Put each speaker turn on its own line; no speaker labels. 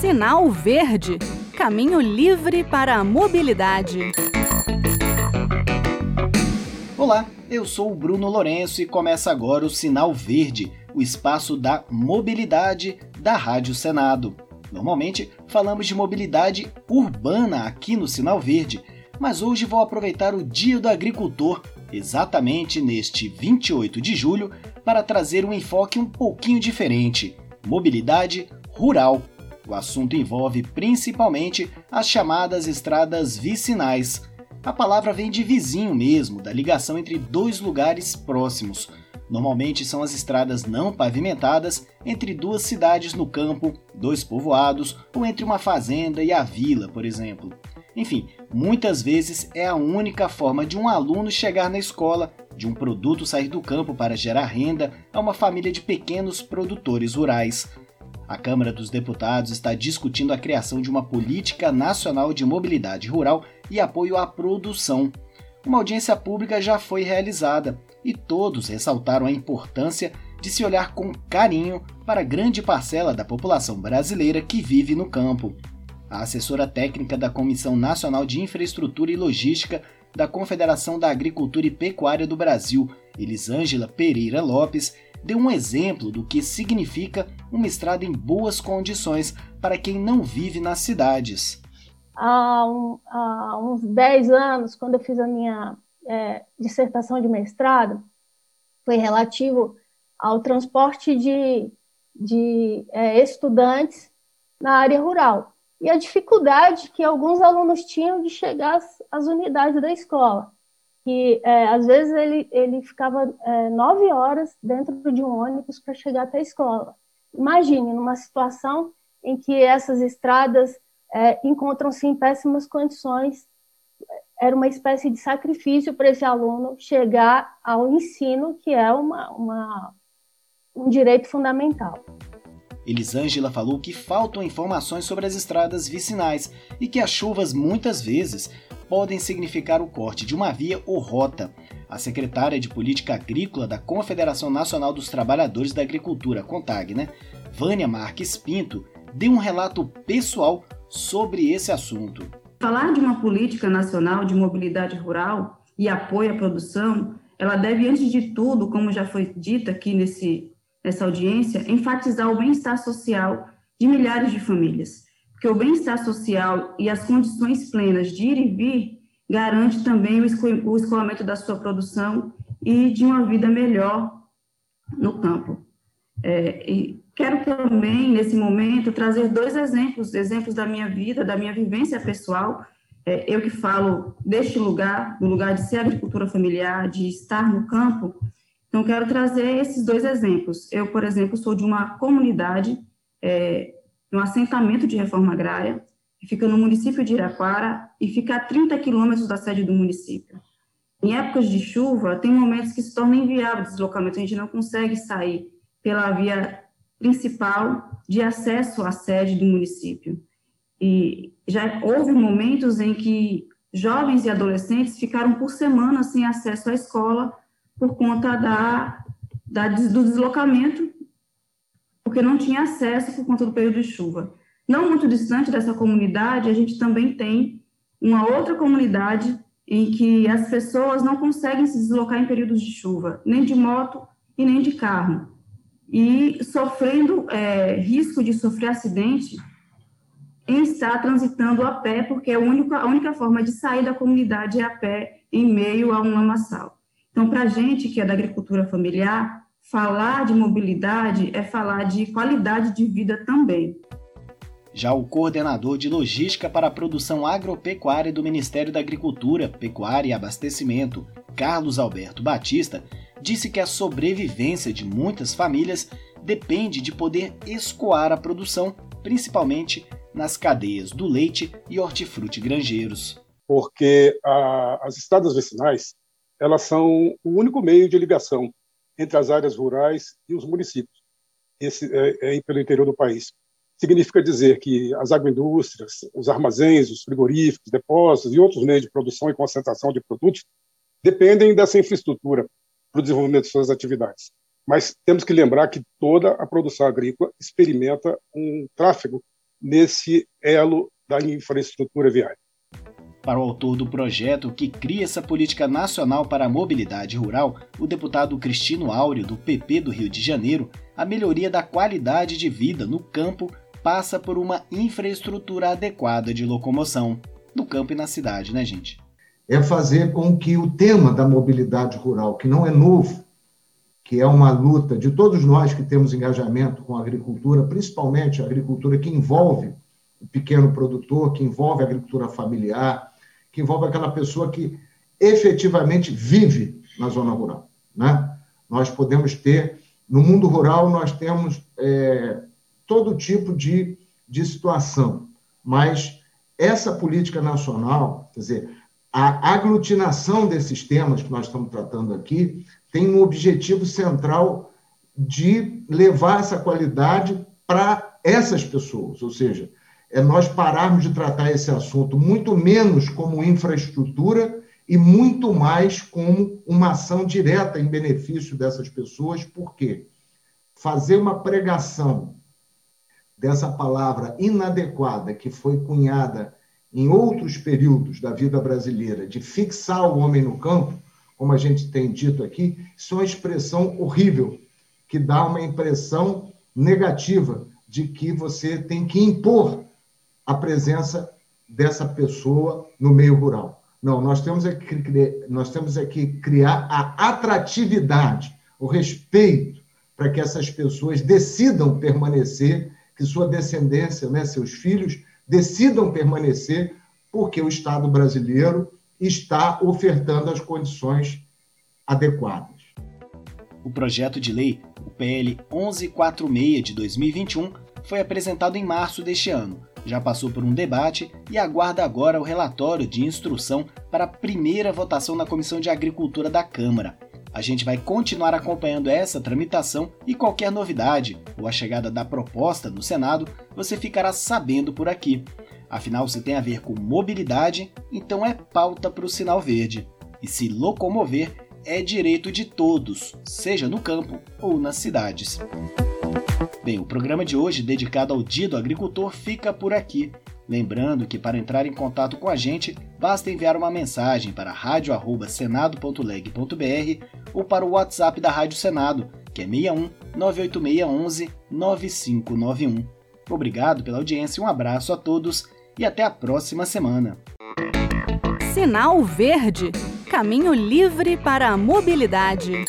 Sinal Verde Caminho livre para a mobilidade.
Olá, eu sou o Bruno Lourenço e começa agora o Sinal Verde, o espaço da mobilidade da Rádio Senado. Normalmente falamos de mobilidade urbana aqui no Sinal Verde, mas hoje vou aproveitar o Dia do Agricultor, exatamente neste 28 de julho, para trazer um enfoque um pouquinho diferente: mobilidade rural. O assunto envolve principalmente as chamadas estradas vicinais. A palavra vem de vizinho mesmo, da ligação entre dois lugares próximos. Normalmente são as estradas não pavimentadas entre duas cidades no campo, dois povoados ou entre uma fazenda e a vila, por exemplo. Enfim, muitas vezes é a única forma de um aluno chegar na escola, de um produto sair do campo para gerar renda a uma família de pequenos produtores rurais. A Câmara dos Deputados está discutindo a criação de uma política nacional de mobilidade rural e apoio à produção. Uma audiência pública já foi realizada e todos ressaltaram a importância de se olhar com carinho para a grande parcela da população brasileira que vive no campo. A assessora técnica da Comissão Nacional de Infraestrutura e Logística da Confederação da Agricultura e Pecuária do Brasil, Elisângela Pereira Lopes, deu um exemplo do que significa uma estrada em boas condições para quem não vive nas cidades.
Há, um, há uns 10 anos, quando eu fiz a minha é, dissertação de mestrado, foi relativo ao transporte de, de é, estudantes na área rural e a dificuldade que alguns alunos tinham de chegar às, às unidades da escola que é, às vezes ele, ele ficava é, nove horas dentro de um ônibus para chegar até a escola. Imagine numa situação em que essas estradas é, encontram-se em péssimas condições, era uma espécie de sacrifício para esse aluno chegar ao ensino, que é uma, uma um direito fundamental.
Elisângela falou que faltam informações sobre as estradas vicinais e que as chuvas muitas vezes podem significar o corte de uma via ou rota. A secretária de Política Agrícola da Confederação Nacional dos Trabalhadores da Agricultura, CONTAG, né, Vânia Marques Pinto, deu um relato pessoal sobre esse assunto.
Falar de uma política nacional de mobilidade rural e apoio à produção, ela deve, antes de tudo, como já foi dito aqui nesse, nessa audiência, enfatizar o bem-estar social de milhares de famílias porque o bem-estar social e as condições plenas de ir e vir garante também o escoamento da sua produção e de uma vida melhor no campo. É, e quero também, nesse momento, trazer dois exemplos, exemplos da minha vida, da minha vivência pessoal. É, eu que falo deste lugar, do lugar de ser agricultura familiar, de estar no campo, então quero trazer esses dois exemplos. Eu, por exemplo, sou de uma comunidade é, um assentamento de reforma agrária, que fica no município de Iraquara e fica a 30 quilômetros da sede do município. Em épocas de chuva, tem momentos que se torna inviável o deslocamento, a gente não consegue sair pela via principal de acesso à sede do município. E já houve momentos em que jovens e adolescentes ficaram por semana sem acesso à escola por conta da, da do deslocamento porque não tinha acesso por conta do período de chuva. Não muito distante dessa comunidade, a gente também tem uma outra comunidade em que as pessoas não conseguem se deslocar em períodos de chuva, nem de moto e nem de carro. E sofrendo é, risco de sofrer acidente em estar transitando a pé, porque é a única, a única forma de sair da comunidade é a pé, em meio a um lamaçal. Então, para a gente que é da agricultura familiar, falar de mobilidade é falar de qualidade de vida também.
Já o coordenador de logística para a produção agropecuária do Ministério da Agricultura, Pecuária e Abastecimento, Carlos Alberto Batista, disse que a sobrevivência de muitas famílias depende de poder escoar a produção, principalmente nas cadeias do leite e hortifruti granjeiros.
Porque a, as estradas vicinais elas são o único meio de ligação entre as áreas rurais e os municípios, esse é, é pelo interior do país. Significa dizer que as agroindústrias, os armazéns, os frigoríficos, depósitos e outros meios de produção e concentração de produtos dependem dessa infraestrutura para o desenvolvimento de suas atividades. Mas temos que lembrar que toda a produção agrícola experimenta um tráfego nesse elo da infraestrutura viária.
Para o autor do projeto que cria essa política nacional para a mobilidade rural, o deputado Cristino Áureo, do PP do Rio de Janeiro, a melhoria da qualidade de vida no campo passa por uma infraestrutura adequada de locomoção, no campo e na cidade, né, gente?
É fazer com que o tema da mobilidade rural, que não é novo, que é uma luta de todos nós que temos engajamento com a agricultura, principalmente a agricultura que envolve o pequeno produtor, que envolve a agricultura familiar, que envolve aquela pessoa que efetivamente vive na zona rural. Né? Nós podemos ter, no mundo rural, nós temos é, todo tipo de, de situação, mas essa política nacional, quer dizer, a aglutinação desses temas que nós estamos tratando aqui, tem um objetivo central de levar essa qualidade para essas pessoas, ou seja, é nós pararmos de tratar esse assunto muito menos como infraestrutura e muito mais como uma ação direta em benefício dessas pessoas, porque fazer uma pregação dessa palavra inadequada que foi cunhada em outros períodos da vida brasileira, de fixar o homem no campo, como a gente tem dito aqui, isso é uma expressão horrível, que dá uma impressão negativa de que você tem que impor a presença dessa pessoa no meio rural. Não, nós temos é que, nós temos é que criar a atratividade, o respeito, para que essas pessoas decidam permanecer, que sua descendência, né, seus filhos, decidam permanecer, porque o Estado brasileiro está ofertando as condições adequadas.
O projeto de lei, o PL 1146 de 2021, foi apresentado em março deste ano já passou por um debate e aguarda agora o relatório de instrução para a primeira votação na Comissão de Agricultura da Câmara. A gente vai continuar acompanhando essa tramitação e qualquer novidade ou a chegada da proposta no Senado você ficará sabendo por aqui. Afinal, se tem a ver com mobilidade, então é pauta para o sinal verde. E se locomover é direito de todos, seja no campo ou nas cidades. Bem, o programa de hoje, dedicado ao Dia do Agricultor, fica por aqui. Lembrando que para entrar em contato com a gente, basta enviar uma mensagem para radio@senado.leg.br ou para o WhatsApp da Rádio Senado, que é 61 98611 9591. Obrigado pela audiência, um abraço a todos e até a próxima semana.
Sinal Verde Caminho livre para a mobilidade.